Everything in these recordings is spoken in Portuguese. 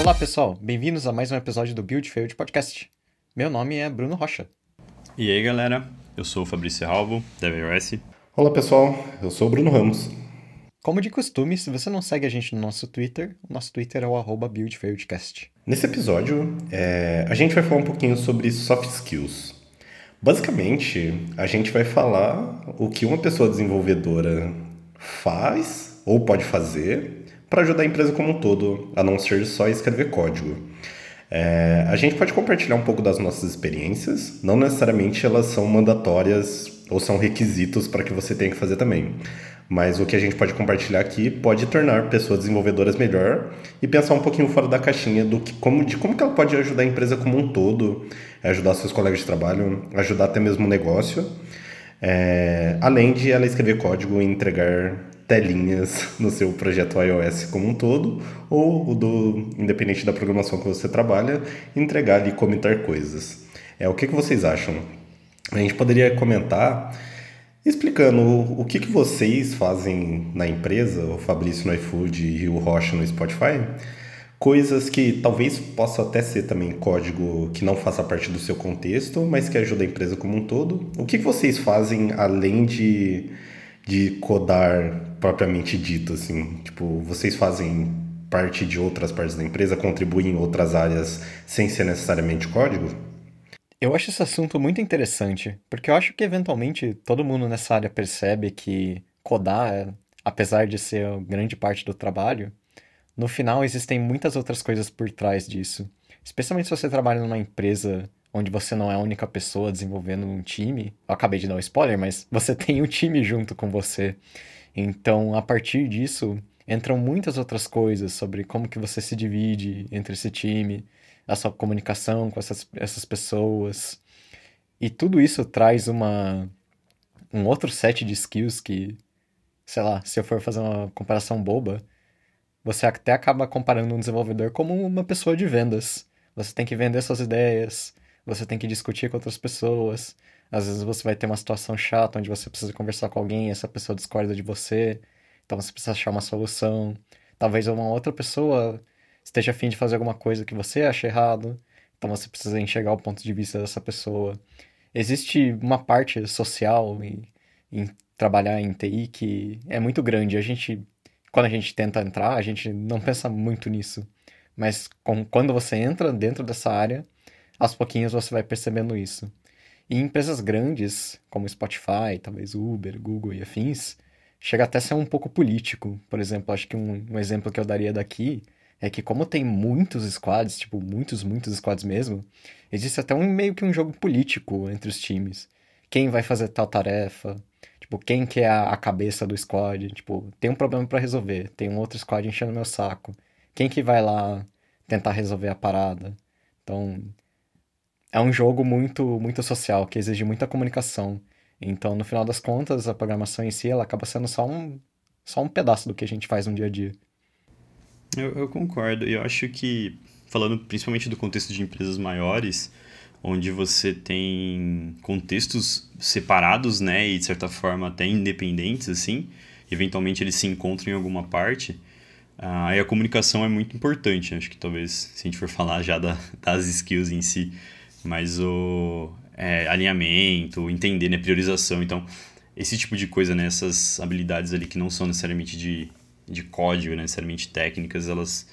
Olá pessoal, bem-vindos a mais um episódio do Build Failed Podcast. Meu nome é Bruno Rocha. E aí galera, eu sou o Fabrício Ralvo, da VRS. Olá pessoal, eu sou o Bruno Ramos. Como de costume, se você não segue a gente no nosso Twitter, o nosso Twitter é o arroba BuildFailedCast. Nesse episódio, é, a gente vai falar um pouquinho sobre soft skills. Basicamente, a gente vai falar o que uma pessoa desenvolvedora faz ou pode fazer para ajudar a empresa como um todo, a não ser só escrever código. É, a gente pode compartilhar um pouco das nossas experiências, não necessariamente elas são mandatórias ou são requisitos para que você tenha que fazer também. Mas o que a gente pode compartilhar aqui pode tornar pessoas desenvolvedoras melhor e pensar um pouquinho fora da caixinha do que, como, de como que ela pode ajudar a empresa como um todo, ajudar seus colegas de trabalho, ajudar até mesmo o negócio, é, além de ela escrever código e entregar telinhas no seu projeto iOS como um todo, ou o do, independente da programação que você trabalha, entregar e comentar coisas. É, o que, que vocês acham? A gente poderia comentar explicando o, o que, que vocês fazem na empresa, o Fabrício no iFood e o Rocha no Spotify, coisas que talvez possa até ser também código que não faça parte do seu contexto, mas que ajuda a empresa como um todo. O que, que vocês fazem além de, de codar propriamente dito, assim? Tipo, vocês fazem parte de outras partes da empresa, contribuem em outras áreas sem ser necessariamente código? Eu acho esse assunto muito interessante, porque eu acho que eventualmente todo mundo nessa área percebe que codar, apesar de ser grande parte do trabalho, no final existem muitas outras coisas por trás disso. Especialmente se você trabalha numa empresa onde você não é a única pessoa desenvolvendo um time. Eu acabei de dar um spoiler, mas você tem um time junto com você. Então, a partir disso, entram muitas outras coisas sobre como que você se divide entre esse time, a sua comunicação com essas, essas pessoas. E tudo isso traz uma, um outro set de skills que, sei lá, se eu for fazer uma comparação boba, você até acaba comparando um desenvolvedor como uma pessoa de vendas. Você tem que vender suas ideias, você tem que discutir com outras pessoas. Às vezes você vai ter uma situação chata onde você precisa conversar com alguém e essa pessoa discorda de você. Então você precisa achar uma solução. Talvez uma outra pessoa esteja afim de fazer alguma coisa que você acha errado, então você precisa enxergar o ponto de vista dessa pessoa. Existe uma parte social em, trabalhar em TI que é muito grande. A gente, quando a gente tenta entrar, a gente não pensa muito nisso. Mas com, quando você entra dentro dessa área, aos pouquinhos você vai percebendo isso. E em empresas grandes, como Spotify, talvez Uber, Google e afins, chega até a ser um pouco político. Por exemplo, acho que um, um exemplo que eu daria daqui é que como tem muitos squads, tipo, muitos, muitos squads mesmo, existe até um meio que um jogo político entre os times. Quem vai fazer tal tarefa? Tipo, quem que é a, a cabeça do squad? Tipo, tem um problema para resolver, tem um outro squad enchendo meu saco. Quem que vai lá tentar resolver a parada? Então, é um jogo muito muito social, que exige muita comunicação. Então, no final das contas, a programação em si, ela acaba sendo só um só um pedaço do que a gente faz no dia a dia. Eu, eu concordo. Eu acho que, falando principalmente do contexto de empresas maiores, onde você tem contextos separados, né, e de certa forma até independentes, assim, eventualmente eles se encontram em alguma parte, ah, aí a comunicação é muito importante. Acho que talvez, se a gente for falar já da, das skills em si, mas o é, alinhamento, entender, né, priorização. Então, esse tipo de coisa, né, essas habilidades ali que não são necessariamente de de código, né, necessariamente técnicas, elas,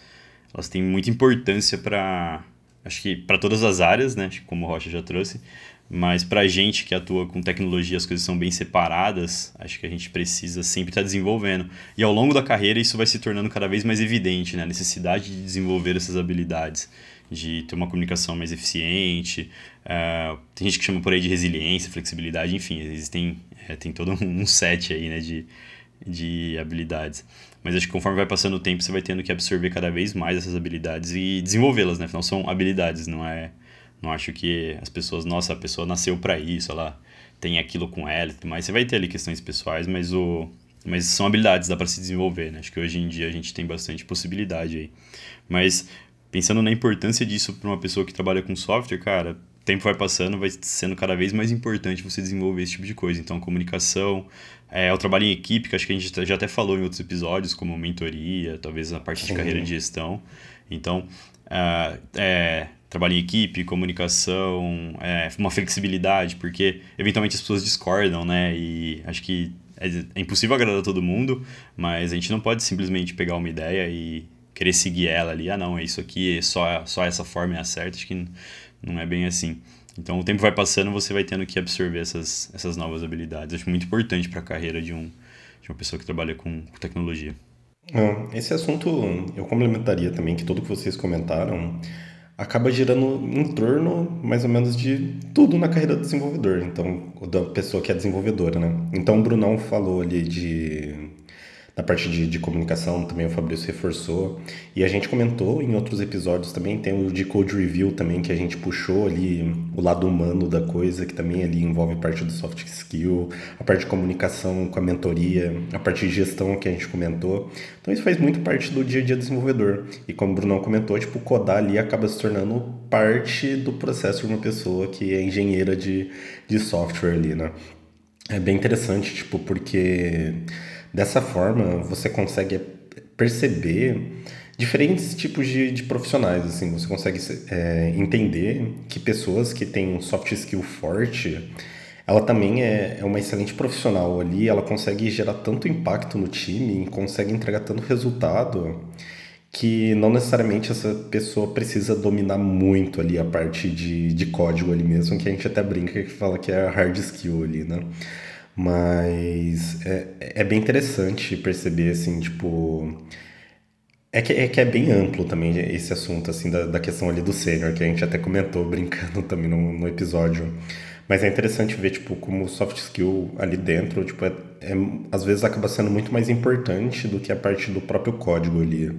elas têm muita importância para acho que para todas as áreas, né, como o Rocha já trouxe, mas para a gente que atua com tecnologia, as coisas são bem separadas, acho que a gente precisa sempre estar tá desenvolvendo. E ao longo da carreira isso vai se tornando cada vez mais evidente, né, a necessidade de desenvolver essas habilidades, de ter uma comunicação mais eficiente, uh, tem gente que chama por aí de resiliência, flexibilidade, enfim, existem, é, tem todo um set aí, né, de, de habilidades. Mas acho que conforme vai passando o tempo, você vai tendo que absorver cada vez mais essas habilidades e desenvolvê-las, né? Afinal, são habilidades, não é. Não acho que as pessoas, nossa, a pessoa nasceu para isso, ela tem aquilo com ela e tudo mais. Você vai ter ali questões pessoais, mas o. Mas são habilidades, dá para se desenvolver, né? Acho que hoje em dia a gente tem bastante possibilidade aí. Mas pensando na importância disso para uma pessoa que trabalha com software, cara, o tempo vai passando, vai sendo cada vez mais importante você desenvolver esse tipo de coisa. Então, comunicação, é, o trabalho em equipe, que acho que a gente já até falou em outros episódios, como mentoria, talvez a parte Sim. de carreira de gestão. Então, uh, é, trabalho em equipe, comunicação, é, uma flexibilidade, porque eventualmente as pessoas discordam, né? E acho que é, é impossível agradar todo mundo, mas a gente não pode simplesmente pegar uma ideia e querer seguir ela ali. Ah, não, é isso aqui, é só, só essa forma é a certa. Acho que não é bem assim. Então, o tempo vai passando, você vai tendo que absorver essas, essas novas habilidades. Acho muito importante para a carreira de, um, de uma pessoa que trabalha com, tecnologia. Esse assunto eu complementaria também, que tudo que vocês comentaram acaba girando em torno mais ou menos de tudo na carreira do desenvolvedor, então da pessoa que é desenvolvedora, né? Então o Brunão falou ali de na parte de, de comunicação também o Fabrício reforçou. E a gente comentou em outros episódios também, tem o de Code Review também, que a gente puxou ali o lado humano da coisa, que também ali envolve parte do soft skill, a parte de comunicação com a mentoria, a parte de gestão que a gente comentou. Então isso faz muito parte do dia a dia do desenvolvedor. E como o Brunão comentou, tipo, codar ali acaba se tornando parte do processo de uma pessoa que é engenheira de, de software ali, né? É bem interessante, tipo, porque Dessa forma, você consegue perceber diferentes tipos de, de profissionais. Assim, você consegue é, entender que pessoas que têm um soft skill forte, ela também é, é uma excelente profissional ali. Ela consegue gerar tanto impacto no time, consegue entregar tanto resultado que não necessariamente essa pessoa precisa dominar muito ali a parte de, de código ali mesmo, que a gente até brinca que fala que é hard skill ali, né? Mas é, é bem interessante perceber, assim, tipo. É que, é que é bem amplo também esse assunto, assim, da, da questão ali do sênior, que a gente até comentou brincando também no, no episódio. Mas é interessante ver, tipo, como o soft skill ali dentro, tipo, é, é, às vezes acaba sendo muito mais importante do que a parte do próprio código ali.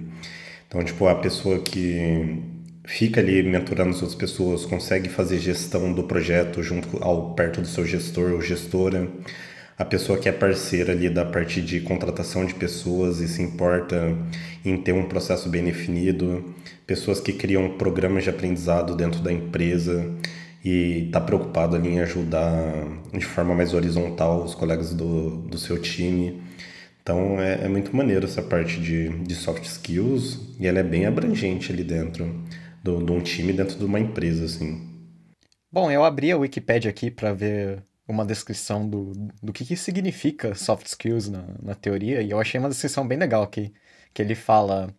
Então, tipo, a pessoa que fica ali mentorando as outras pessoas, consegue fazer gestão do projeto junto ao perto do seu gestor ou gestora, a pessoa que é parceira ali da parte de contratação de pessoas e se importa em ter um processo bem definido, pessoas que criam programas de aprendizado dentro da empresa e está preocupado ali em ajudar de forma mais horizontal os colegas do, do seu time. Então é, é muito maneiro essa parte de, de soft skills e ela é bem abrangente ali dentro de um time dentro de uma empresa, assim. Bom, eu abri a Wikipedia aqui para ver uma descrição do, do que, que significa soft skills na, na teoria, e eu achei uma descrição bem legal aqui, que ele fala...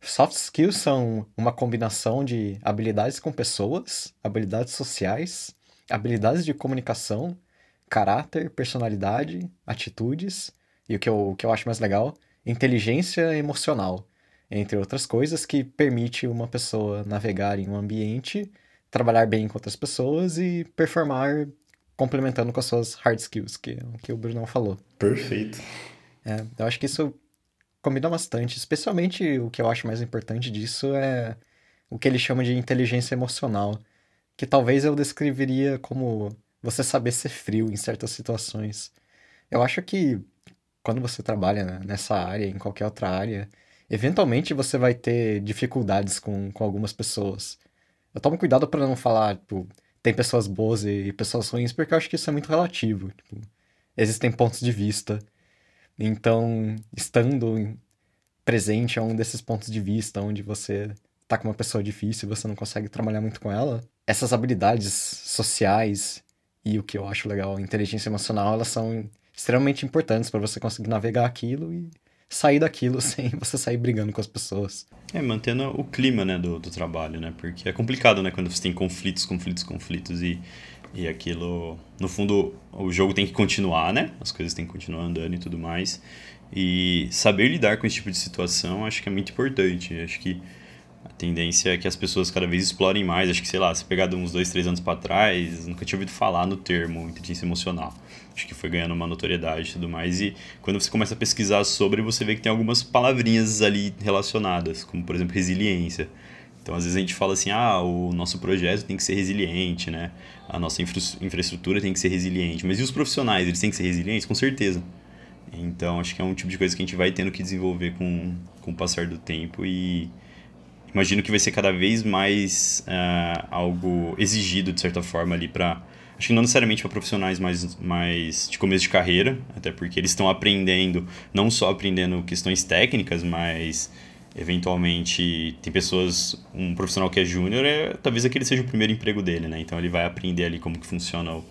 Soft skills são uma combinação de habilidades com pessoas, habilidades sociais, habilidades de comunicação, caráter, personalidade, atitudes e o que eu, o que eu acho mais legal, inteligência emocional entre outras coisas, que permite uma pessoa navegar em um ambiente, trabalhar bem com outras pessoas e performar complementando com as suas hard skills, que, que o Bruno falou. Perfeito. É, eu acho que isso combina bastante, especialmente o que eu acho mais importante disso é o que ele chama de inteligência emocional, que talvez eu descreveria como você saber ser frio em certas situações. Eu acho que quando você trabalha né, nessa área, em qualquer outra área, eventualmente você vai ter dificuldades com, com algumas pessoas. Eu tomo cuidado para não falar, tipo, tem pessoas boas e pessoas ruins, porque eu acho que isso é muito relativo. Tipo, existem pontos de vista. Então, estando presente a um desses pontos de vista, onde você tá com uma pessoa difícil e você não consegue trabalhar muito com ela, essas habilidades sociais e o que eu acho legal, inteligência emocional, elas são extremamente importantes para você conseguir navegar aquilo e sair daquilo sem você sair brigando com as pessoas. É, mantendo o clima, né, do, do trabalho, né? Porque é complicado, né, quando você tem conflitos, conflitos, conflitos e, e aquilo... No fundo, o jogo tem que continuar, né? As coisas têm que continuar andando e tudo mais. E saber lidar com esse tipo de situação acho que é muito importante. Acho que tendência é que as pessoas cada vez explorem mais. Acho que, sei lá, se pegar de uns dois, três anos para trás, nunca tinha ouvido falar no termo inteligência emocional acho que foi ganhando uma notoriedade e tudo mais. E quando você começa a pesquisar sobre, você vê que tem algumas palavrinhas ali relacionadas, como por exemplo resiliência. Então, às vezes a gente fala assim: ah, o nosso projeto tem que ser resiliente, né? A nossa infra infraestrutura tem que ser resiliente. Mas e os profissionais? Eles têm que ser resilientes? Com certeza. Então, acho que é um tipo de coisa que a gente vai tendo que desenvolver com, com o passar do tempo e imagino que vai ser cada vez mais uh, algo exigido, de certa forma, ali para Acho que não necessariamente para profissionais mais, mais de começo de carreira, até porque eles estão aprendendo, não só aprendendo questões técnicas, mas eventualmente tem pessoas, um profissional que é júnior, é, talvez aquele seja o primeiro emprego dele, né? Então ele vai aprender ali como que funciona o,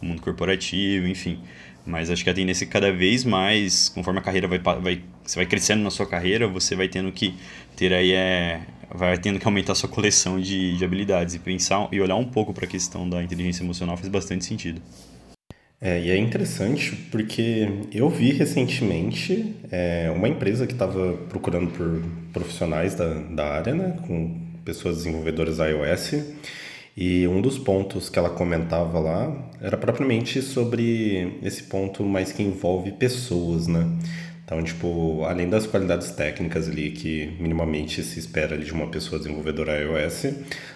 o mundo corporativo, enfim. Mas acho que a tendência é que cada vez mais, conforme a carreira vai, vai, você vai crescendo na sua carreira, você vai tendo que ter aí é, vai tendo que aumentar a sua coleção de, de habilidades e pensar e olhar um pouco para a questão da inteligência emocional faz bastante sentido. É, e é interessante porque eu vi recentemente é, uma empresa que estava procurando por profissionais da, da área, né, com pessoas desenvolvedoras iOS, e um dos pontos que ela comentava lá era propriamente sobre esse ponto mais que envolve pessoas, né? Então, tipo, além das qualidades técnicas ali que minimamente se espera de uma pessoa desenvolvedora iOS,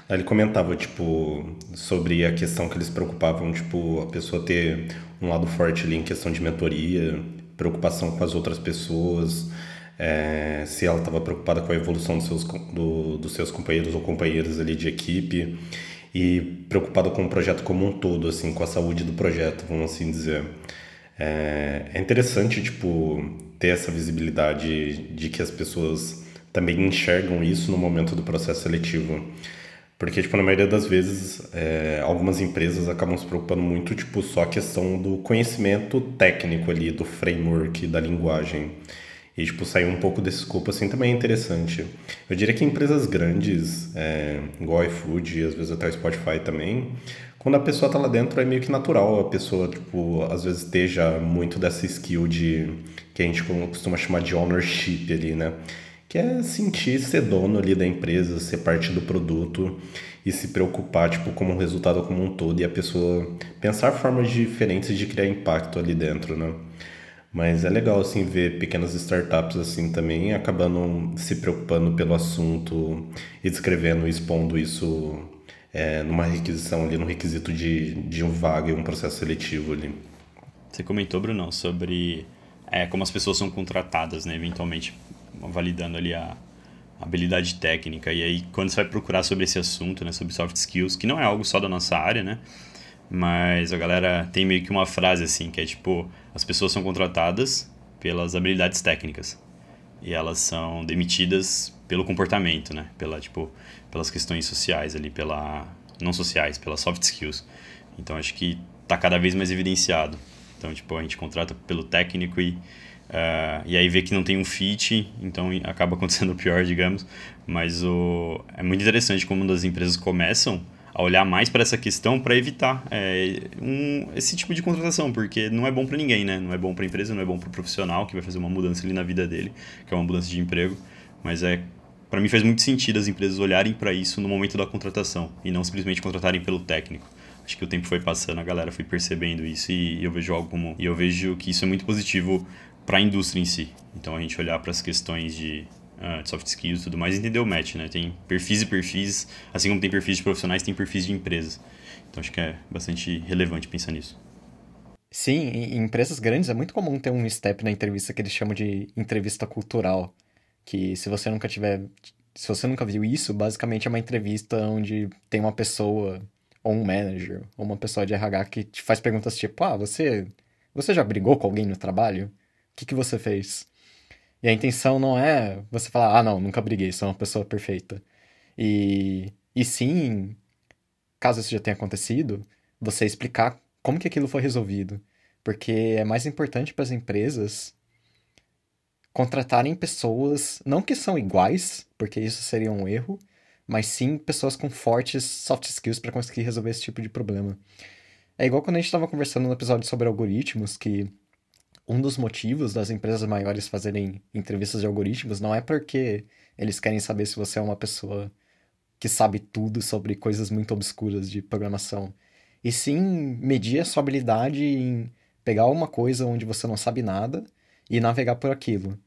ele comentava, tipo, sobre a questão que eles preocupavam, tipo, a pessoa ter um lado forte ali em questão de mentoria, preocupação com as outras pessoas, é, se ela estava preocupada com a evolução dos seus, do, dos seus companheiros ou companheiras ali de equipe e preocupada com o projeto como um todo, assim, com a saúde do projeto, vamos assim dizer. É, é interessante, tipo, ter essa visibilidade de que as pessoas também enxergam isso no momento do processo seletivo. Porque, tipo, na maioria das vezes, é, algumas empresas acabam se preocupando muito, tipo, só a questão do conhecimento técnico ali, do framework, da linguagem. E, tipo, sair um pouco desse escopo, assim, também é interessante. Eu diria que empresas grandes, é, igual iFood, às vezes até o Spotify também, quando a pessoa tá lá dentro é meio que natural a pessoa, tipo, às vezes esteja muito dessa skill de que a gente costuma chamar de ownership ali, né? Que é sentir ser dono ali da empresa, ser parte do produto e se preocupar, tipo, como um resultado como um todo e a pessoa pensar formas diferentes de criar impacto ali dentro, né? Mas é legal, assim, ver pequenas startups, assim, também acabando se preocupando pelo assunto e descrevendo e expondo isso é, numa requisição ali, no requisito de, de um vaga e um processo seletivo ali. Você comentou, Bruno, sobre é, como as pessoas são contratadas, né, eventualmente validando ali a habilidade técnica. E aí, quando você vai procurar sobre esse assunto, né, sobre soft skills, que não é algo só da nossa área, né, mas a galera tem meio que uma frase assim, que é tipo, as pessoas são contratadas pelas habilidades técnicas e elas são demitidas pelo comportamento, né, pela tipo pelas questões sociais ali, pela não sociais, pelas soft skills. Então acho que está cada vez mais evidenciado. Então tipo a gente contrata pelo técnico e uh, e aí vê que não tem um fit, então acaba acontecendo pior, digamos. Mas o é muito interessante como as empresas começam a olhar mais para essa questão para evitar é, um, esse tipo de contratação, porque não é bom para ninguém, né? Não é bom para a empresa, não é bom para o profissional que vai fazer uma mudança ali na vida dele, que é uma mudança de emprego, mas é para mim faz muito sentido as empresas olharem para isso no momento da contratação e não simplesmente contratarem pelo técnico. Acho que o tempo foi passando, a galera foi percebendo isso e eu vejo algo como e eu vejo que isso é muito positivo para a indústria em si. Então a gente olhar para as questões de, uh, de soft skills e tudo mais, entender o match, né? Tem perfis e perfis, assim como tem perfis de profissionais, tem perfis de empresas. Então acho que é bastante relevante pensar nisso. Sim, em empresas grandes é muito comum ter um step na entrevista que eles chamam de entrevista cultural que se você nunca tiver, se você nunca viu isso, basicamente é uma entrevista onde tem uma pessoa ou um manager ou uma pessoa de RH que te faz perguntas tipo, ah, você, você já brigou com alguém no trabalho? O que que você fez? E a intenção não é você falar, ah, não, nunca briguei, sou uma pessoa perfeita. E, e sim, caso isso já tenha acontecido, você explicar como que aquilo foi resolvido. Porque é mais importante para as empresas contratarem pessoas, não que são iguais, porque isso seria um erro, mas sim pessoas com fortes soft skills para conseguir resolver esse tipo de problema. É igual quando a gente estava conversando no episódio sobre algoritmos, que um dos motivos das empresas maiores fazerem entrevistas de algoritmos não é porque eles querem saber se você é uma pessoa que sabe tudo sobre coisas muito obscuras de programação, e sim medir a sua habilidade em pegar uma coisa onde você não sabe nada e navegar por aquilo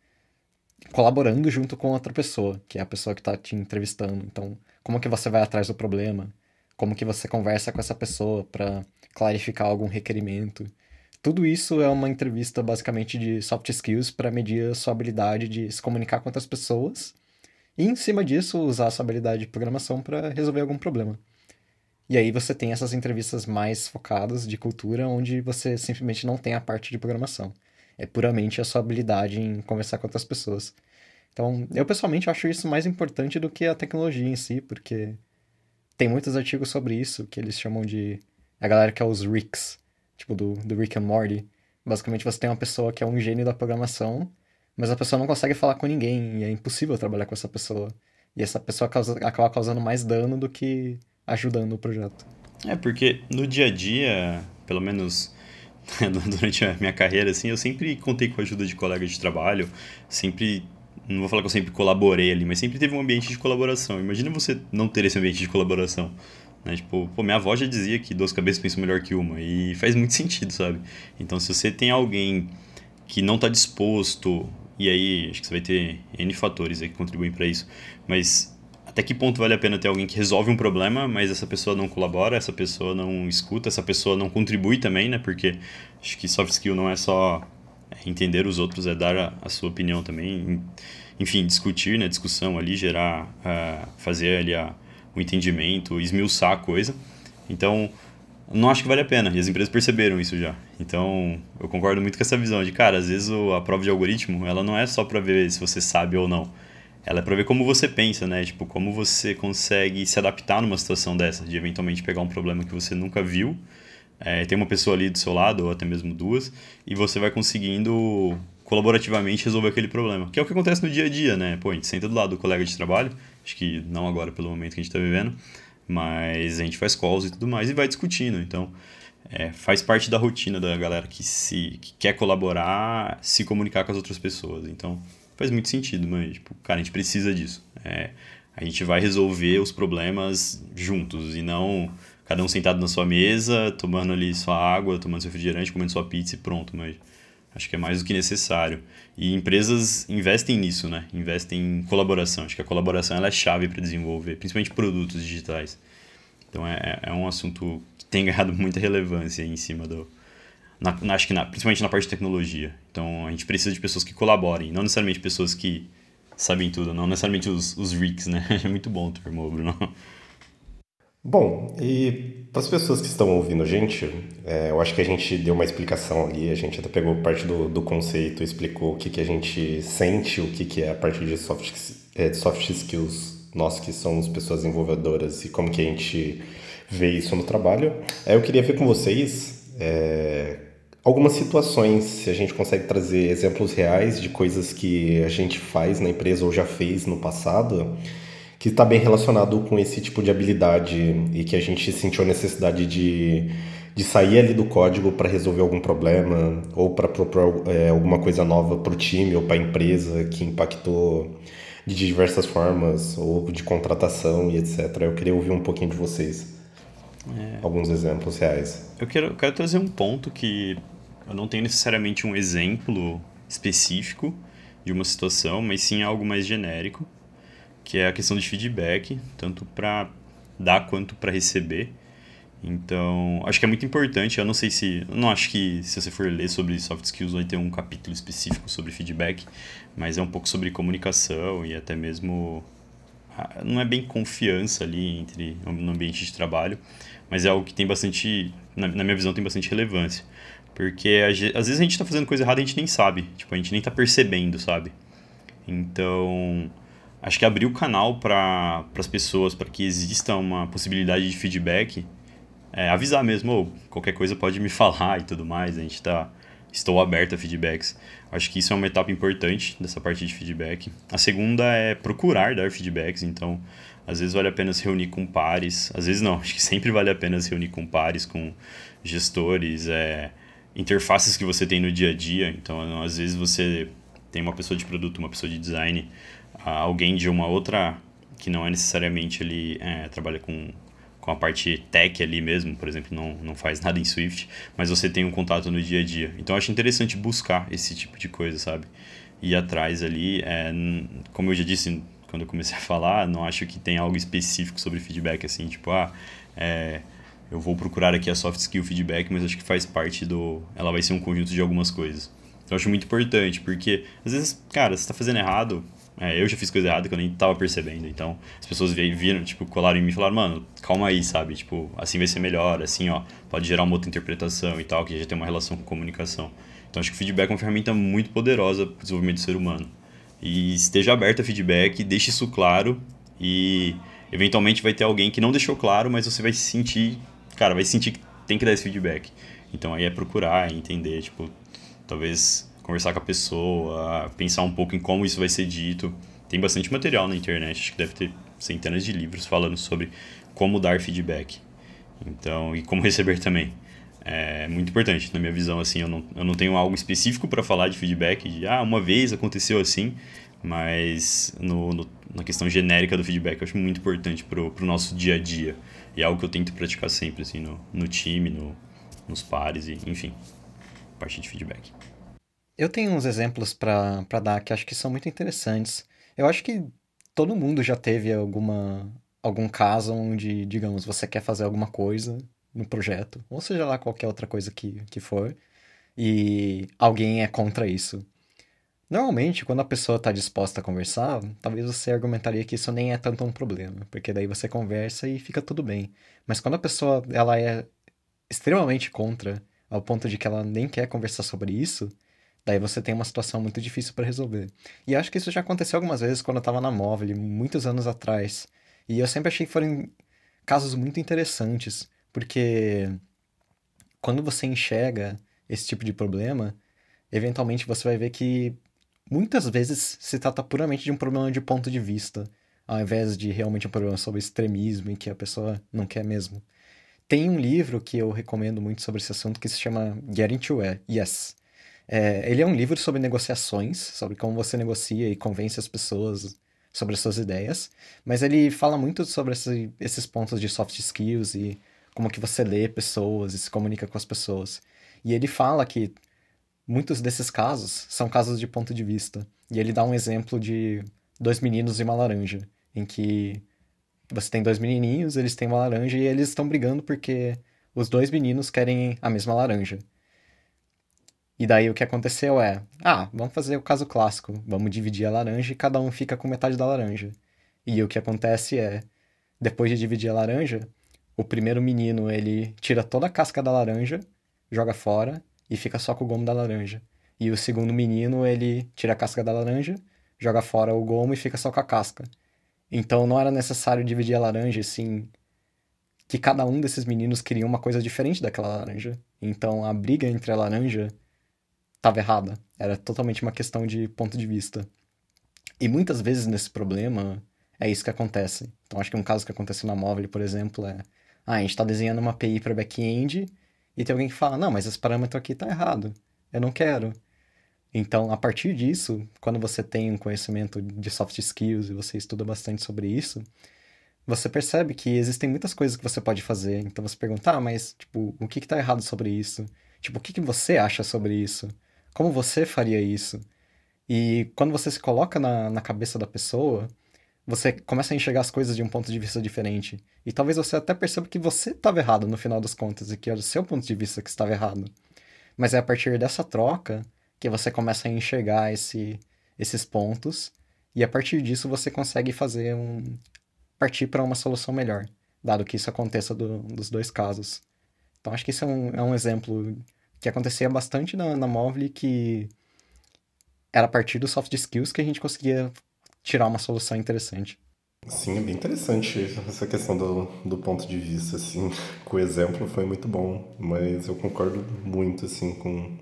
colaborando junto com outra pessoa, que é a pessoa que está te entrevistando. Então, como que você vai atrás do problema? Como que você conversa com essa pessoa para clarificar algum requerimento? Tudo isso é uma entrevista basicamente de soft skills para medir a sua habilidade de se comunicar com outras pessoas e, em cima disso, usar a sua habilidade de programação para resolver algum problema. E aí você tem essas entrevistas mais focadas de cultura, onde você simplesmente não tem a parte de programação é puramente a sua habilidade em conversar com outras pessoas. Então, eu pessoalmente acho isso mais importante do que a tecnologia em si, porque tem muitos artigos sobre isso que eles chamam de. A galera que é os Ricks, tipo do, do Rick and Morty. Basicamente, você tem uma pessoa que é um gênio da programação, mas a pessoa não consegue falar com ninguém, e é impossível trabalhar com essa pessoa. E essa pessoa causa, acaba causando mais dano do que ajudando o projeto. É, porque no dia a dia, pelo menos durante a minha carreira, assim, eu sempre contei com a ajuda de colegas de trabalho, sempre não vou falar que eu sempre colaborei ali, mas sempre teve um ambiente de colaboração. Imagina você não ter esse ambiente de colaboração. Né? Tipo, pô, minha avó já dizia que duas cabeças pensam melhor que uma. E faz muito sentido, sabe? Então, se você tem alguém que não está disposto, e aí acho que você vai ter N fatores aí que contribuem para isso, mas até que ponto vale a pena ter alguém que resolve um problema, mas essa pessoa não colabora, essa pessoa não escuta, essa pessoa não contribui também, né? Porque acho que soft skill não é só entender os outros, é dar a, a sua opinião também enfim, discutir, né, discussão ali, gerar, uh, fazer ali a, o entendimento, esmiuçar a coisa. Então, não acho que vale a pena, e as empresas perceberam isso já. Então, eu concordo muito com essa visão de, cara, às vezes a prova de algoritmo, ela não é só para ver se você sabe ou não. Ela é para ver como você pensa, né? Tipo, como você consegue se adaptar numa situação dessa, de eventualmente pegar um problema que você nunca viu, é, tem uma pessoa ali do seu lado, ou até mesmo duas, e você vai conseguindo colaborativamente resolver aquele problema. Que é o que acontece no dia a dia, né? Pô, a gente senta do lado do colega de trabalho, acho que não agora pelo momento que a gente está vivendo, mas a gente faz calls e tudo mais e vai discutindo. Então, é, faz parte da rotina da galera que, se, que quer colaborar, se comunicar com as outras pessoas. Então, faz muito sentido, mas, tipo, cara, a gente precisa disso. É, a gente vai resolver os problemas juntos e não cada um sentado na sua mesa, tomando ali sua água, tomando seu refrigerante, comendo sua pizza e pronto, mas Acho que é mais do que necessário. E empresas investem nisso, né? Investem em colaboração. Acho que a colaboração ela é chave para desenvolver, principalmente produtos digitais. Então é, é um assunto que tem ganhado muita relevância em cima do. Na, na, acho que na, principalmente na parte de tecnologia. Então a gente precisa de pessoas que colaborem, não necessariamente pessoas que sabem tudo, não necessariamente os, os RICs, né? É muito bom o termo, Bruno. Bom, e para as pessoas que estão ouvindo a gente, é, eu acho que a gente deu uma explicação ali, a gente até pegou parte do, do conceito, explicou o que, que a gente sente, o que, que é a partir de soft, é, soft skills, nós que somos pessoas desenvolvedoras e como que a gente vê isso no trabalho. É, eu queria ver com vocês é, algumas situações, se a gente consegue trazer exemplos reais de coisas que a gente faz na empresa ou já fez no passado que está bem relacionado com esse tipo de habilidade e que a gente sentiu a necessidade de, de sair ali do código para resolver algum problema ou para propor é, alguma coisa nova para o time ou para a empresa que impactou de diversas formas ou de contratação e etc. Eu queria ouvir um pouquinho de vocês. É. Alguns exemplos reais. Eu quero, eu quero trazer um ponto que eu não tenho necessariamente um exemplo específico de uma situação, mas sim algo mais genérico que é a questão de feedback, tanto para dar quanto para receber. Então, acho que é muito importante. Eu não sei se. Não acho que se você for ler sobre soft skills vai ter um capítulo específico sobre feedback, mas é um pouco sobre comunicação e até mesmo. Não é bem confiança ali entre no ambiente de trabalho, mas é algo que tem bastante. Na, na minha visão, tem bastante relevância. Porque às vezes a gente está fazendo coisa errada e a gente nem sabe. Tipo, a gente nem está percebendo, sabe? Então, acho que abrir o canal para as pessoas, para que exista uma possibilidade de feedback, é, avisar mesmo, ou qualquer coisa pode me falar e tudo mais, a gente está estou aberto a feedbacks. Acho que isso é uma etapa importante dessa parte de feedback. A segunda é procurar dar feedbacks, então às vezes vale a pena se reunir com pares, às vezes não, acho que sempre vale a pena se reunir com pares, com gestores, é, interfaces que você tem no dia a dia. Então, às vezes você tem uma pessoa de produto, uma pessoa de design, alguém de uma outra que não é necessariamente ele é, trabalha com, com a parte tech ali mesmo, por exemplo, não, não faz nada em Swift, mas você tem um contato no dia a dia. Então eu acho interessante buscar esse tipo de coisa, sabe? Ir atrás ali, é, como eu já disse quando eu comecei a falar, não acho que tem algo específico sobre feedback, assim, tipo, ah, é, eu vou procurar aqui a soft skill feedback, mas acho que faz parte do. Ela vai ser um conjunto de algumas coisas. Então eu acho muito importante, porque às vezes, cara, você está fazendo errado, é, eu já fiz coisa errada que eu nem tava percebendo. Então, as pessoas viram, tipo, colaram em mim e falaram, mano, calma aí, sabe? Tipo, assim vai ser melhor, assim, ó, pode gerar uma outra interpretação e tal, que já tem uma relação com comunicação. Então, acho que o feedback é uma ferramenta muito poderosa para o desenvolvimento do ser humano. E esteja aberto a feedback, deixe isso claro e eventualmente vai ter alguém que não deixou claro, mas você vai se sentir, cara, vai sentir que tem que dar esse feedback. Então aí é procurar, entender, tipo, talvez conversar com a pessoa, pensar um pouco em como isso vai ser dito. Tem bastante material na internet, acho que deve ter centenas de livros falando sobre como dar feedback. Então, e como receber também. É muito importante, na minha visão, assim, eu não, eu não tenho algo específico para falar de feedback, de, ah, uma vez aconteceu assim, mas no, no, na questão genérica do feedback eu acho muito importante pro, pro nosso dia a dia. E é algo que eu tento praticar sempre, assim, no, no time, no, nos pares, e, enfim, parte de feedback. Eu tenho uns exemplos para dar que acho que são muito interessantes. Eu acho que todo mundo já teve alguma, algum caso onde, digamos, você quer fazer alguma coisa no projeto, ou seja lá qualquer outra coisa que, que for, e alguém é contra isso. Normalmente, quando a pessoa está disposta a conversar, talvez você argumentaria que isso nem é tanto um problema, porque daí você conversa e fica tudo bem. Mas quando a pessoa ela é extremamente contra, ao ponto de que ela nem quer conversar sobre isso, daí você tem uma situação muito difícil para resolver. E acho que isso já aconteceu algumas vezes quando eu estava na Móvel, muitos anos atrás. E eu sempre achei que foram casos muito interessantes, porque quando você enxerga esse tipo de problema, eventualmente você vai ver que muitas vezes se trata puramente de um problema de ponto de vista, ao invés de realmente um problema sobre extremismo e que a pessoa não quer mesmo. Tem um livro que eu recomendo muito sobre esse assunto que se chama Getting to Yes. É, ele é um livro sobre negociações, sobre como você negocia e convence as pessoas sobre as suas ideias, mas ele fala muito sobre esse, esses pontos de soft skills e como que você lê pessoas e se comunica com as pessoas. E ele fala que muitos desses casos são casos de ponto de vista. E ele dá um exemplo de dois meninos e uma laranja, em que você tem dois menininhos, eles têm uma laranja e eles estão brigando porque os dois meninos querem a mesma laranja. E daí o que aconteceu é, ah, vamos fazer o caso clássico, vamos dividir a laranja e cada um fica com metade da laranja. E o que acontece é, depois de dividir a laranja, o primeiro menino ele tira toda a casca da laranja, joga fora e fica só com o gomo da laranja. E o segundo menino ele tira a casca da laranja, joga fora o gomo e fica só com a casca. Então não era necessário dividir a laranja, sim que cada um desses meninos queria uma coisa diferente daquela laranja. Então a briga entre a laranja estava errada. Era totalmente uma questão de ponto de vista. E muitas vezes nesse problema é isso que acontece. Então acho que um caso que aconteceu na Móvel, por exemplo, é ah, a gente está desenhando uma API para back-end e tem alguém que fala, não, mas esse parâmetro aqui está errado, eu não quero. Então, a partir disso, quando você tem um conhecimento de soft skills e você estuda bastante sobre isso, você percebe que existem muitas coisas que você pode fazer. Então você pergunta, ah, mas, tipo, o que está errado sobre isso? Tipo, o que, que você acha sobre isso? Como você faria isso? E quando você se coloca na, na cabeça da pessoa, você começa a enxergar as coisas de um ponto de vista diferente. E talvez você até perceba que você estava errado no final das contas e que era o seu ponto de vista que estava errado. Mas é a partir dessa troca que você começa a enxergar esse, esses pontos e a partir disso você consegue fazer um partir para uma solução melhor, dado que isso aconteça do, dos dois casos. Então acho que isso é um, é um exemplo que acontecia bastante na, na Móvel que era a partir dos soft skills que a gente conseguia tirar uma solução interessante. Sim, é bem interessante essa questão do, do ponto de vista, assim, com o exemplo foi muito bom, mas eu concordo muito, assim, com,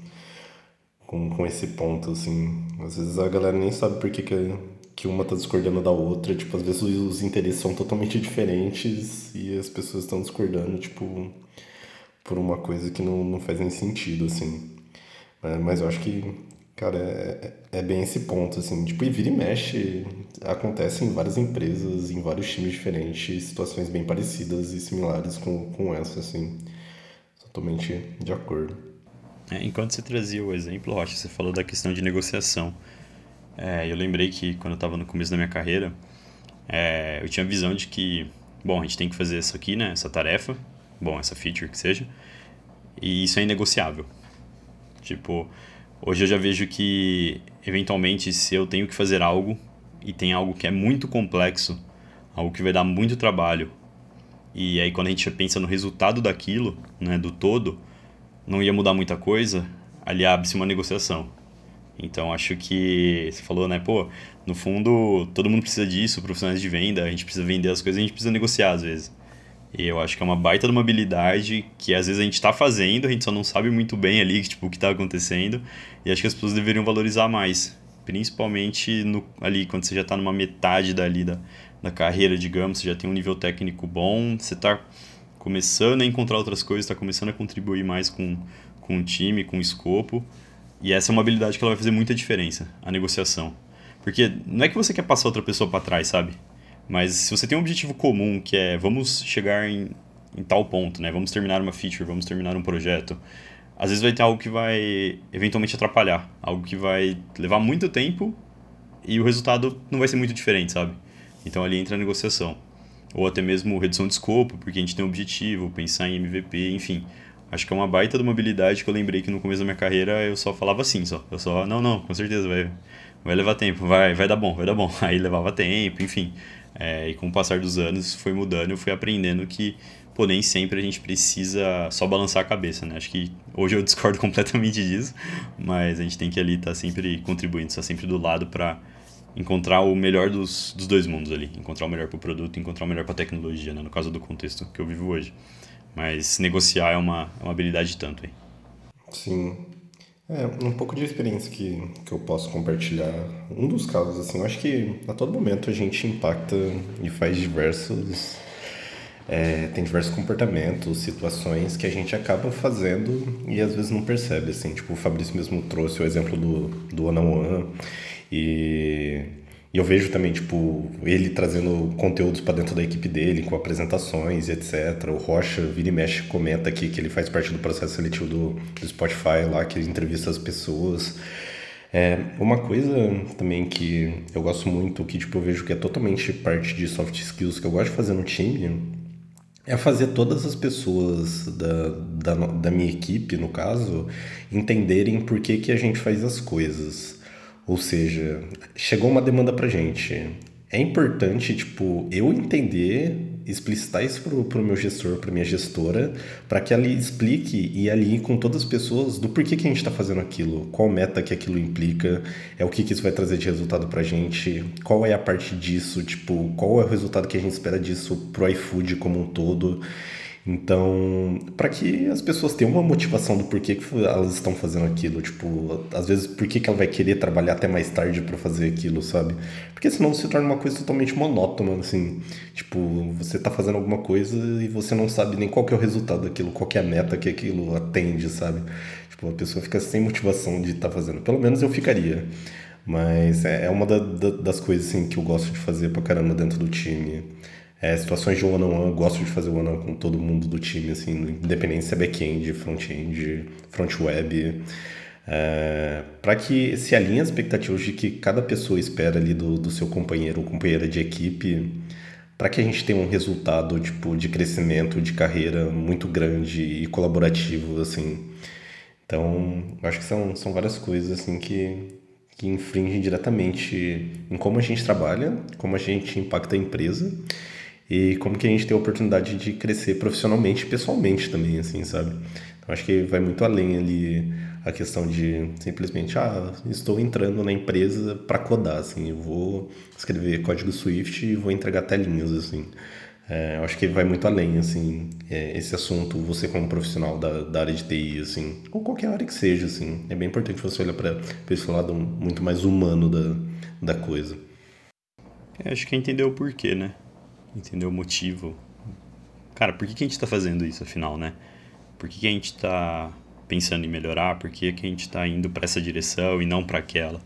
com, com esse ponto, assim, às vezes a galera nem sabe por que, que, que uma tá discordando da outra, tipo, às vezes os interesses são totalmente diferentes e as pessoas estão discordando, tipo, por uma coisa que não, não faz nem sentido, assim, é, mas eu acho que Cara, é, é, é bem esse ponto, assim. Tipo, e vira e mexe, acontece em várias empresas, em vários times diferentes, situações bem parecidas e similares com, com essa, assim. Totalmente de acordo. É, enquanto você trazia o exemplo, Rocha, você falou da questão de negociação. É, eu lembrei que quando eu estava no começo da minha carreira, é, eu tinha a visão de que, bom, a gente tem que fazer isso aqui, né? Essa tarefa, bom, essa feature que seja, e isso é inegociável. Tipo, Hoje eu já vejo que, eventualmente, se eu tenho que fazer algo e tem algo que é muito complexo, algo que vai dar muito trabalho, e aí quando a gente pensa no resultado daquilo, né, do todo, não ia mudar muita coisa, ali abre-se uma negociação. Então acho que você falou, né, pô, no fundo todo mundo precisa disso, profissionais de venda, a gente precisa vender as coisas, a gente precisa negociar às vezes. E eu acho que é uma baita de uma habilidade que às vezes a gente está fazendo, a gente só não sabe muito bem ali tipo, o que está acontecendo. E acho que as pessoas deveriam valorizar mais. Principalmente no, ali quando você já está numa metade dali da, da carreira, digamos, você já tem um nível técnico bom, você está começando a encontrar outras coisas, está começando a contribuir mais com, com o time, com o escopo. E essa é uma habilidade que ela vai fazer muita diferença, a negociação. Porque não é que você quer passar outra pessoa para trás, sabe? Mas se você tem um objetivo comum, que é vamos chegar em, em tal ponto, né? Vamos terminar uma feature, vamos terminar um projeto. Às vezes vai ter algo que vai eventualmente atrapalhar, algo que vai levar muito tempo e o resultado não vai ser muito diferente, sabe? Então ali entra a negociação. Ou até mesmo redução de escopo, porque a gente tem um objetivo, pensar em MVP, enfim. Acho que é uma baita de uma habilidade que eu lembrei que no começo da minha carreira eu só falava assim, só. Eu só, não, não, com certeza, vai, vai levar tempo, vai, vai dar bom, vai dar bom. Aí levava tempo, enfim. É, e com o passar dos anos foi mudando, eu fui aprendendo que, pô, nem sempre a gente precisa só balançar a cabeça, né? Acho que hoje eu discordo completamente disso, mas a gente tem que ali estar tá sempre contribuindo, estar sempre do lado para encontrar o melhor dos, dos dois mundos ali. Encontrar o melhor para o produto, encontrar o melhor para a tecnologia, né? No caso do contexto que eu vivo hoje. Mas negociar é uma, é uma habilidade tanto aí. Sim, é, um pouco de experiência que, que eu posso compartilhar. Um dos casos, assim, eu acho que a todo momento a gente impacta e faz diversos. É, tem diversos comportamentos, situações que a gente acaba fazendo e às vezes não percebe, assim. Tipo, o Fabrício mesmo trouxe o exemplo do, do one-on-one. -on -one, e e eu vejo também, tipo, ele trazendo conteúdos para dentro da equipe dele, com apresentações, etc. O Rocha, vira e mexe, comenta aqui que ele faz parte do processo seletivo do, do Spotify lá, que entrevista as pessoas. É, uma coisa também que eu gosto muito, que tipo, eu vejo que é totalmente parte de soft skills que eu gosto de fazer no time, é fazer todas as pessoas da, da, da minha equipe, no caso, entenderem por que, que a gente faz as coisas. Ou seja, chegou uma demanda pra gente. É importante, tipo, eu entender, explicitar isso pro, pro meu gestor, pra minha gestora, para que ela explique e ali com todas as pessoas do porquê que a gente está fazendo aquilo, qual meta que aquilo implica, é o que, que isso vai trazer de resultado pra gente, qual é a parte disso, tipo, qual é o resultado que a gente espera disso pro iFood como um todo. Então, para que as pessoas tenham uma motivação do porquê que elas estão fazendo aquilo, tipo, às vezes por que, ela vai querer trabalhar até mais tarde para fazer aquilo, sabe? Porque senão se torna uma coisa totalmente monótona, assim, tipo, você tá fazendo alguma coisa e você não sabe nem qual que é o resultado daquilo, qual que é a meta que aquilo atende, sabe? Tipo, a pessoa fica sem motivação de estar tá fazendo. Pelo menos eu ficaria. Mas é, é uma da, da, das coisas, assim, que eu gosto de fazer pra caramba dentro do time é, situações de one-on-one, gosto de fazer one-on-one com todo mundo do time, assim, independente se é back-end, front-end, front-web, é, para que se alinhe as expectativas de que cada pessoa espera ali do, do seu companheiro ou companheira de equipe, para que a gente tenha um resultado tipo de crescimento de carreira muito grande e colaborativo, assim. Então, acho que são, são várias coisas assim que que infringem diretamente em como a gente trabalha, como a gente impacta a empresa e como que a gente tem a oportunidade de crescer profissionalmente e pessoalmente também, assim, sabe? Então acho que vai muito além ali a questão de simplesmente, ah, estou entrando na empresa para codar, assim, eu vou escrever código Swift e vou entregar telinhas, assim. É, eu acho que vai muito além, assim, é, esse assunto, você como profissional da, da área de TI, assim, ou qualquer área que seja, assim, é bem importante você olhar para esse lado muito mais humano da, da coisa. É, acho que entender o porquê, né? Entender o motivo. Cara, por que, que a gente está fazendo isso afinal, né? Por que, que a gente está pensando em melhorar? Por que, que a gente está indo para essa direção e não para aquela?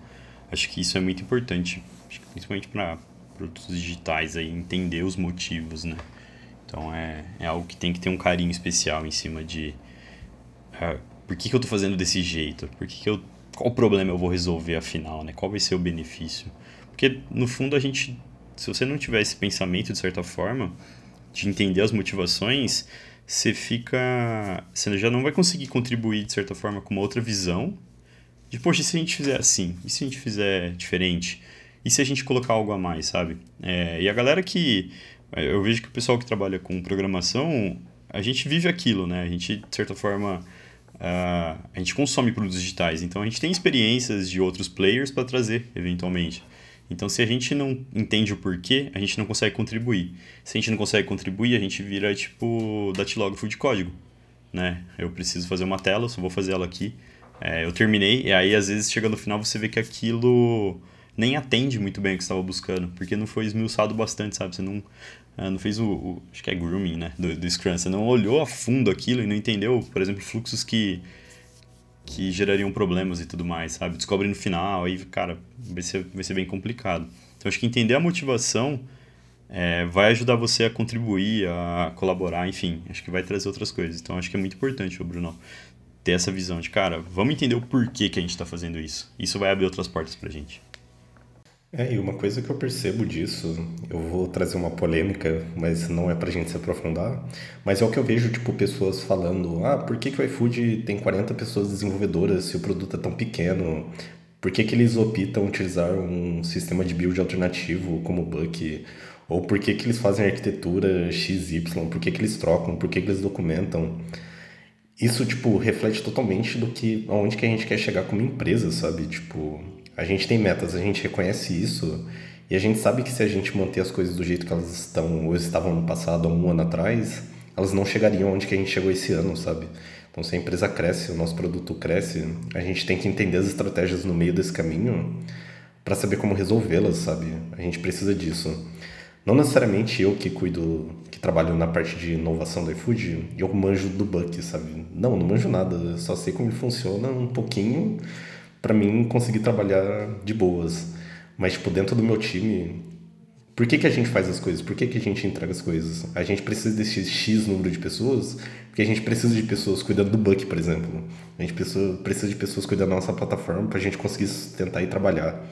Acho que isso é muito importante, principalmente para produtos digitais, aí, entender os motivos, né? Então é, é algo que tem que ter um carinho especial em cima de uh, por que, que eu estou fazendo desse jeito? Por que, que eu, qual problema eu vou resolver afinal, né? Qual vai ser o benefício? Porque no fundo a gente se você não tiver esse pensamento, de certa forma, de entender as motivações, você fica. Você já não vai conseguir contribuir, de certa forma, com uma outra visão. De, poxa, e se a gente fizer assim? E se a gente fizer diferente? E se a gente colocar algo a mais, sabe? É, e a galera que. Eu vejo que o pessoal que trabalha com programação, a gente vive aquilo, né? A gente, de certa forma, uh, a gente consome produtos digitais, então a gente tem experiências de outros players para trazer, eventualmente. Então, se a gente não entende o porquê, a gente não consegue contribuir. Se a gente não consegue contribuir, a gente vira tipo datilógrafo de código, né? Eu preciso fazer uma tela, só vou fazer ela aqui. É, eu terminei, e aí às vezes chega no final você vê que aquilo nem atende muito bem o que estava buscando, porque não foi esmiuçado bastante, sabe? Você não, uh, não fez o, o, Acho que é grooming, né? Do, do Scrum. Você não olhou a fundo aquilo e não entendeu, por exemplo, fluxos que, que gerariam problemas e tudo mais, sabe? Descobre no final, aí, cara, vai ser, vai ser bem complicado. Então, acho que entender a motivação é, vai ajudar você a contribuir, a colaborar, enfim, acho que vai trazer outras coisas. Então, acho que é muito importante, o Bruno, ter essa visão de, cara, vamos entender o porquê que a gente está fazendo isso. Isso vai abrir outras portas pra gente. É, e uma coisa que eu percebo disso, eu vou trazer uma polêmica, mas não é pra gente se aprofundar, mas é o que eu vejo, tipo, pessoas falando, ah, por que, que o iFood tem 40 pessoas desenvolvedoras se o produto é tão pequeno? Por que, que eles optam utilizar um sistema de build alternativo como o Buck? Ou por que, que eles fazem arquitetura XY? Por que, que eles trocam? Por que, que eles documentam? Isso, tipo, reflete totalmente do que, aonde que a gente quer chegar como empresa, sabe? Tipo, a gente tem metas, a gente reconhece isso e a gente sabe que se a gente manter as coisas do jeito que elas estão ou estavam no passado, há um ano atrás, elas não chegariam onde que a gente chegou esse ano, sabe? Então, se a empresa cresce, o nosso produto cresce, a gente tem que entender as estratégias no meio desse caminho para saber como resolvê-las, sabe? A gente precisa disso. Não necessariamente eu que cuido, que trabalho na parte de inovação do iFood, eu manjo do Buck, sabe? Não, não manjo nada, só sei como ele funciona um pouquinho para mim conseguir trabalhar de boas. Mas, tipo, dentro do meu time, por que, que a gente faz as coisas? Por que, que a gente entrega as coisas? A gente precisa desse X número de pessoas, porque a gente precisa de pessoas cuidando do Buck, por exemplo. A gente precisa, de pessoas cuidando da nossa plataforma para a gente conseguir tentar ir trabalhar.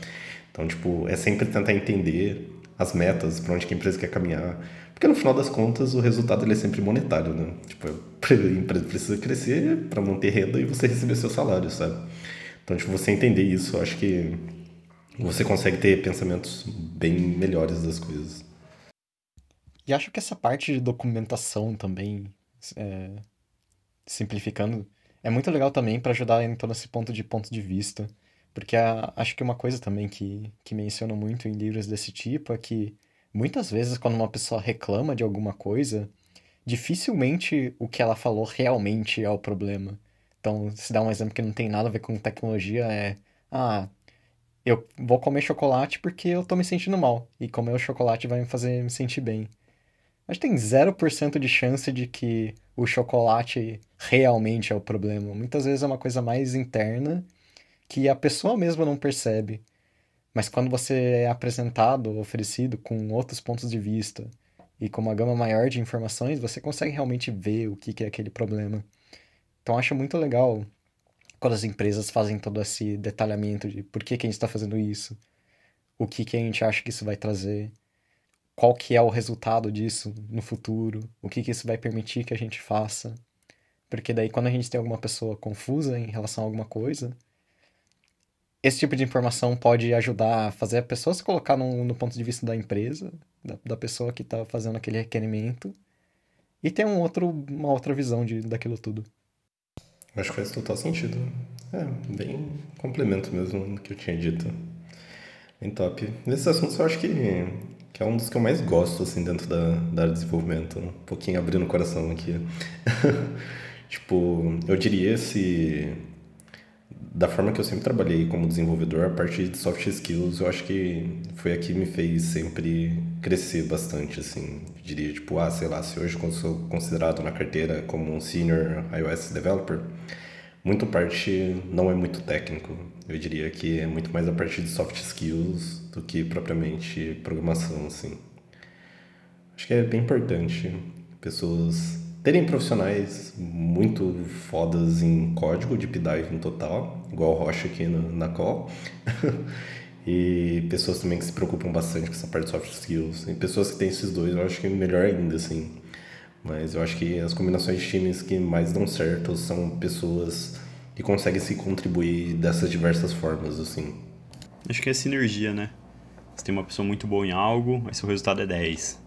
Então, tipo, é sempre tentar entender as metas, para onde que a empresa quer caminhar. Porque no final das contas, o resultado ele é sempre monetário, né? Tipo, a empresa precisa crescer para manter renda e você receber seu salário, sabe? Então, tipo, você entender isso, acho que você consegue ter pensamentos bem melhores das coisas. E acho que essa parte de documentação também, é, simplificando, é muito legal também para ajudar em todo esse ponto de ponto de vista. Porque a, acho que uma coisa também que, que menciono muito em livros desse tipo é que muitas vezes quando uma pessoa reclama de alguma coisa, dificilmente o que ela falou realmente é o problema. Então, se dá um exemplo que não tem nada a ver com tecnologia, é. Ah, eu vou comer chocolate porque eu tô me sentindo mal. E comer o chocolate vai me fazer me sentir bem. Mas tem 0% de chance de que o chocolate realmente é o problema. Muitas vezes é uma coisa mais interna que a pessoa mesma não percebe. Mas quando você é apresentado, oferecido com outros pontos de vista e com uma gama maior de informações, você consegue realmente ver o que é aquele problema. Então acho muito legal quando as empresas fazem todo esse detalhamento de por que, que a gente está fazendo isso, o que, que a gente acha que isso vai trazer, qual que é o resultado disso no futuro, o que, que isso vai permitir que a gente faça. Porque daí quando a gente tem alguma pessoa confusa em relação a alguma coisa, esse tipo de informação pode ajudar a fazer a pessoa se colocar no, no ponto de vista da empresa, da, da pessoa que está fazendo aquele requerimento, e ter um outro, uma outra visão de, daquilo tudo. Acho que faz total sentido. É, bem complemento mesmo do que eu tinha dito. Bem top. Nesses assuntos eu acho que, que é um dos que eu mais gosto, assim, dentro da, da área de desenvolvimento. Um pouquinho abrindo o coração aqui. tipo, eu diria se da forma que eu sempre trabalhei como desenvolvedor, a parte de soft skills, eu acho que foi a que me fez sempre crescer bastante, assim. Eu diria, tipo, ah, sei lá, se hoje eu sou considerado na carteira como um senior iOS developer, muito parte não é muito técnico. Eu diria que é muito mais a parte de soft skills do que propriamente programação, assim. Acho que é bem importante pessoas terem profissionais muito fodas em código, deep dive no total, igual o Rocha aqui no, na call. e pessoas também que se preocupam bastante com essa parte de soft skills. E pessoas que têm esses dois, eu acho que é melhor ainda, assim. Mas eu acho que as combinações de times que mais dão certo são pessoas que conseguem se contribuir dessas diversas formas, assim. Acho que é sinergia, né? Você tem uma pessoa muito boa em algo, aí seu resultado é 10.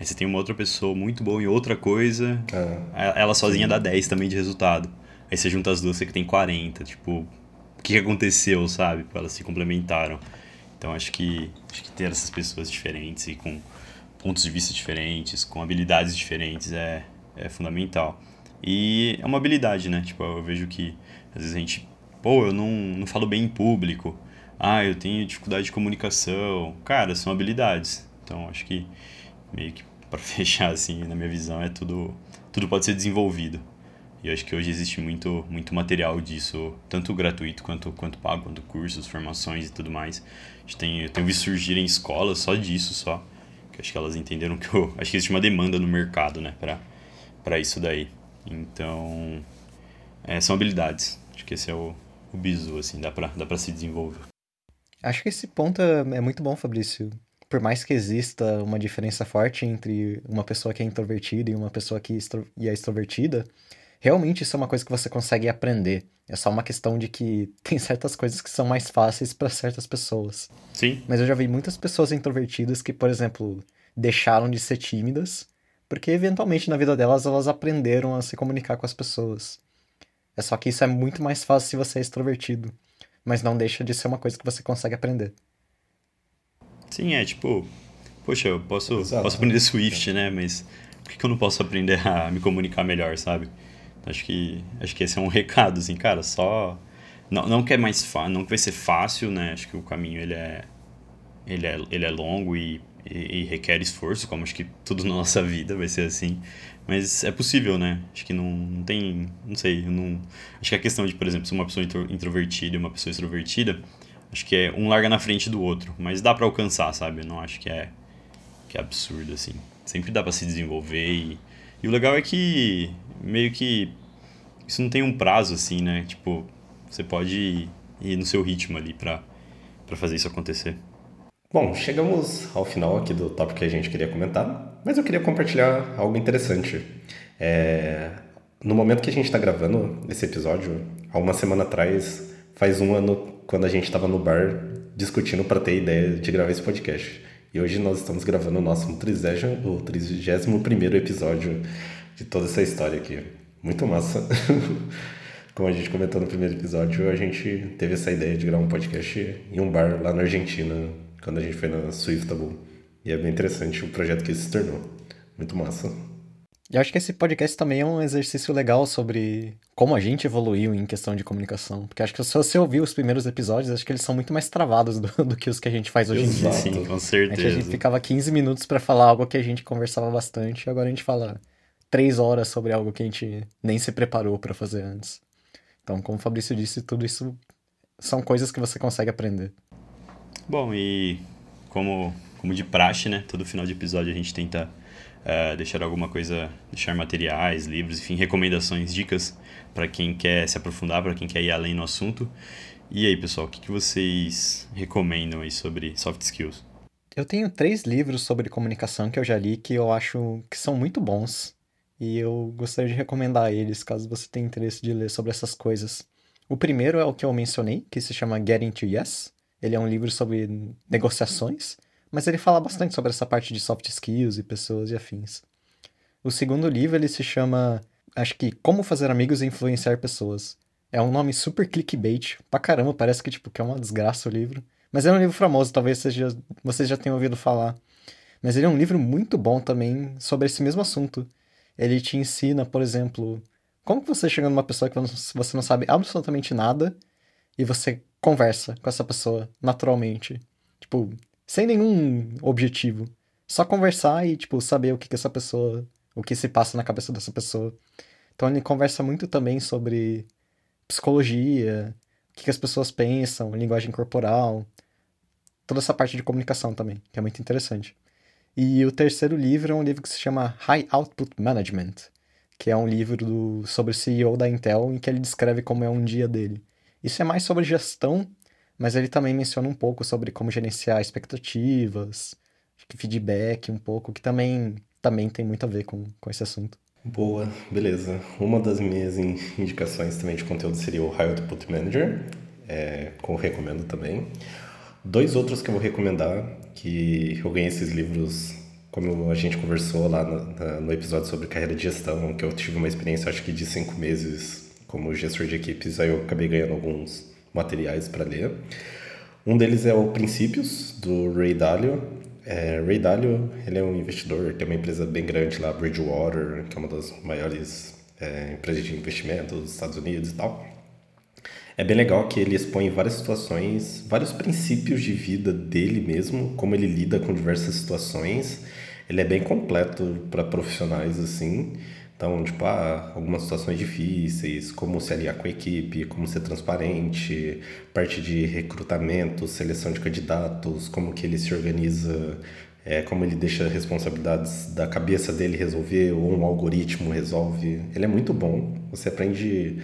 Aí você tem uma outra pessoa muito boa em outra coisa, é. ela sozinha Sim. dá 10 também de resultado. Aí você junta as duas, você que tem 40. Tipo, o que aconteceu, sabe? Elas se complementaram. Então acho que, acho que ter essas pessoas diferentes e com pontos de vista diferentes, com habilidades diferentes é, é fundamental. E é uma habilidade, né? Tipo, eu vejo que às vezes a gente, pô, eu não, não falo bem em público. Ah, eu tenho dificuldade de comunicação. Cara, são habilidades. Então acho que meio que para fechar assim, na minha visão, é tudo tudo pode ser desenvolvido. E eu acho que hoje existe muito, muito material disso, tanto gratuito quanto, quanto pago, quanto cursos, formações e tudo mais. A gente tem, eu tenho visto surgir em escolas só disso, só. Que acho que elas entenderam que eu, acho que existe uma demanda no mercado, né, para isso daí. Então, é, são habilidades. Acho que esse é o, o bizu, assim, dá para dá pra se desenvolver. Acho que esse ponto é, é muito bom, Fabrício. Por mais que exista uma diferença forte entre uma pessoa que é introvertida e uma pessoa que é extrovertida, realmente isso é uma coisa que você consegue aprender. É só uma questão de que tem certas coisas que são mais fáceis para certas pessoas. Sim. Mas eu já vi muitas pessoas introvertidas que, por exemplo, deixaram de ser tímidas, porque eventualmente na vida delas elas aprenderam a se comunicar com as pessoas. É só que isso é muito mais fácil se você é extrovertido, mas não deixa de ser uma coisa que você consegue aprender. Sim, é tipo, poxa, eu posso, posso aprender Swift, né? Mas por que eu não posso aprender a me comunicar melhor, sabe? Acho que, acho que esse é um recado, assim, cara, só... Não, não que é mais fácil, não que vai ser fácil, né? Acho que o caminho, ele é, ele é, ele é longo e, e, e requer esforço, como acho que tudo na nossa vida vai ser assim. Mas é possível, né? Acho que não, não tem... Não sei, não... Acho que a questão de, por exemplo, ser uma pessoa introvertida e uma pessoa extrovertida, acho que é um larga na frente do outro. Mas dá para alcançar, sabe? Eu não acho que é, que é absurdo, assim. Sempre dá para se desenvolver e... E o legal é que meio que isso não tem um prazo assim, né? Tipo, você pode ir no seu ritmo ali para para fazer isso acontecer. Bom, chegamos ao final aqui do tópico que a gente queria comentar, mas eu queria compartilhar algo interessante. É... No momento que a gente está gravando esse episódio, há uma semana atrás, faz um ano, quando a gente estava no bar discutindo para ter ideia de gravar esse podcast. E hoje nós estamos gravando o nosso 31 episódio de toda essa história aqui. Muito massa. Como a gente comentou no primeiro episódio, a gente teve essa ideia de gravar um podcast em um bar lá na Argentina, quando a gente foi na Swiftable. E é bem interessante o projeto que isso se tornou. Muito massa. Eu acho que esse podcast também é um exercício legal sobre como a gente evoluiu em questão de comunicação. Porque acho que se você ouvir os primeiros episódios, acho que eles são muito mais travados do, do que os que a gente faz hoje em dia. Sim, com certeza. É a gente ficava 15 minutos para falar algo que a gente conversava bastante, e agora a gente fala três horas sobre algo que a gente nem se preparou para fazer antes. Então, como o Fabrício disse, tudo isso são coisas que você consegue aprender. Bom, e como, como de praxe, né? Todo final de episódio a gente tenta uh, deixar alguma coisa, deixar materiais, livros, enfim, recomendações, dicas para quem quer se aprofundar, para quem quer ir além no assunto. E aí, pessoal, o que, que vocês recomendam aí sobre soft skills? Eu tenho três livros sobre comunicação que eu já li que eu acho que são muito bons e eu gostaria de recomendar eles caso você tenha interesse de ler sobre essas coisas. O primeiro é o que eu mencionei, que se chama Getting to Yes. Ele é um livro sobre negociações, mas ele fala bastante sobre essa parte de soft skills e pessoas e afins. O segundo livro ele se chama, acho que Como Fazer Amigos e Influenciar Pessoas. É um nome super clickbait, pra caramba, parece que tipo que é uma desgraça o livro. Mas é um livro famoso, talvez vocês já, vocês já tenham ouvido falar. Mas ele é um livro muito bom também sobre esse mesmo assunto ele te ensina, por exemplo, como que você chega numa pessoa que você não sabe absolutamente nada e você conversa com essa pessoa naturalmente. Tipo, sem nenhum objetivo. Só conversar e, tipo, saber o que, que essa pessoa. o que se passa na cabeça dessa pessoa. Então ele conversa muito também sobre psicologia, o que, que as pessoas pensam, linguagem corporal, toda essa parte de comunicação também, que é muito interessante. E o terceiro livro é um livro que se chama High Output Management, que é um livro do, sobre o CEO da Intel em que ele descreve como é um dia dele. Isso é mais sobre gestão, mas ele também menciona um pouco sobre como gerenciar expectativas, feedback um pouco, que também, também tem muito a ver com, com esse assunto. Boa, beleza. Uma das minhas indicações também de conteúdo seria o High Output Manager, é, que eu recomendo também. Dois outros que eu vou recomendar, que eu ganhei esses livros, como a gente conversou lá no, no episódio sobre carreira de gestão, que eu tive uma experiência, acho que de cinco meses como gestor de equipes, aí eu acabei ganhando alguns materiais para ler. Um deles é o Princípios, do Ray Dalio. É, Ray Dalio, ele é um investidor, tem uma empresa bem grande lá, Bridgewater, que é uma das maiores é, empresas de investimento dos Estados Unidos e tal. É bem legal que ele expõe várias situações, vários princípios de vida dele mesmo, como ele lida com diversas situações. Ele é bem completo para profissionais assim. Então, tipo, ah, algumas situações difíceis, como se aliar com a equipe, como ser transparente, parte de recrutamento, seleção de candidatos, como que ele se organiza, é, como ele deixa responsabilidades da cabeça dele resolver ou um algoritmo resolve. Ele é muito bom. Você aprende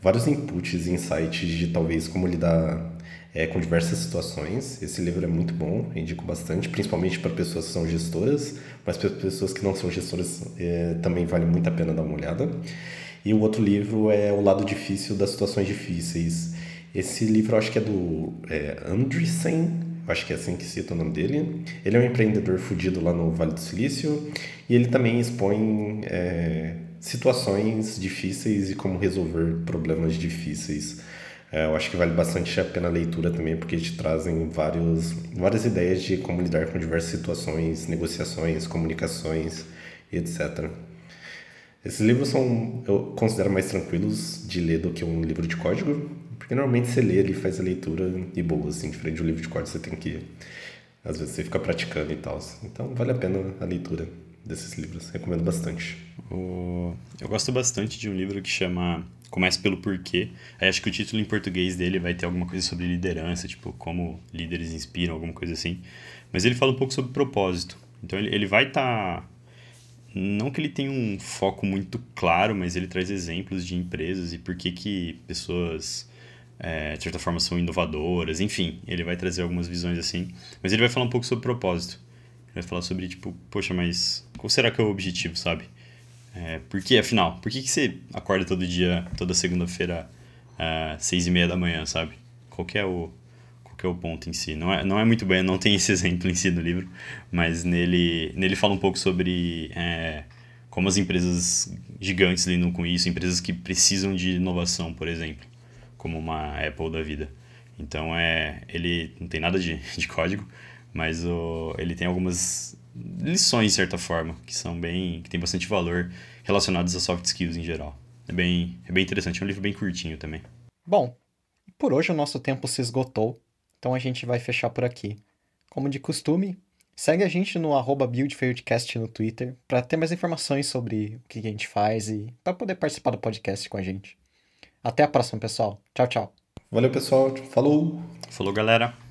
vários inputs e insights de talvez como lidar é, com diversas situações. Esse livro é muito bom, indico bastante, principalmente para pessoas que são gestoras, mas para pessoas que não são gestoras é, também vale muito a pena dar uma olhada. E o outro livro é O Lado Difícil das Situações Difíceis. Esse livro eu acho que é do é, acho que é assim que cita o nome dele. Ele é um empreendedor fudido lá no Vale do Silício e ele também expõe é, situações difíceis e como resolver problemas difíceis. É, eu acho que vale bastante a pena a leitura também, porque te trazem vários, várias ideias de como lidar com diversas situações, negociações, comunicações e etc. Esses livros são, eu considero mais tranquilos de ler do que um livro de código, porque normalmente você lê ali, faz a leitura e boa, assim, diferente de um livro de código, você tem que, às vezes, você fica praticando e tal. Então, vale a pena a leitura desses livros. Recomendo bastante. O... Eu gosto bastante de um livro que chama Comece pelo Porquê. Aí acho que o título em português dele vai ter alguma coisa sobre liderança, tipo como líderes inspiram, alguma coisa assim. Mas ele fala um pouco sobre propósito. Então ele, ele vai estar. Tá... Não que ele tenha um foco muito claro, mas ele traz exemplos de empresas e por que, que pessoas, é, de certa forma, são inovadoras. Enfim, ele vai trazer algumas visões assim. Mas ele vai falar um pouco sobre propósito vai falar sobre, tipo, poxa, mas qual será que é o objetivo, sabe? É, por que, afinal? Por que, que você acorda todo dia, toda segunda-feira, às seis e meia da manhã, sabe? Qual é o, qual é o ponto em si? Não é, não é muito bem, não tem esse exemplo em si no livro, mas nele, nele fala um pouco sobre é, como as empresas gigantes lidam com isso, empresas que precisam de inovação, por exemplo, como uma Apple da vida. Então, é, ele não tem nada de, de código, mas o, ele tem algumas lições, de certa forma, que são bem. que tem bastante valor relacionados a soft skills em geral. É bem, é bem interessante, é um livro bem curtinho também. Bom, por hoje o nosso tempo se esgotou, então a gente vai fechar por aqui. Como de costume, segue a gente no arroba BuildFairdCast no Twitter para ter mais informações sobre o que a gente faz e para poder participar do podcast com a gente. Até a próxima, pessoal. Tchau, tchau. Valeu, pessoal. Falou! Falou, galera.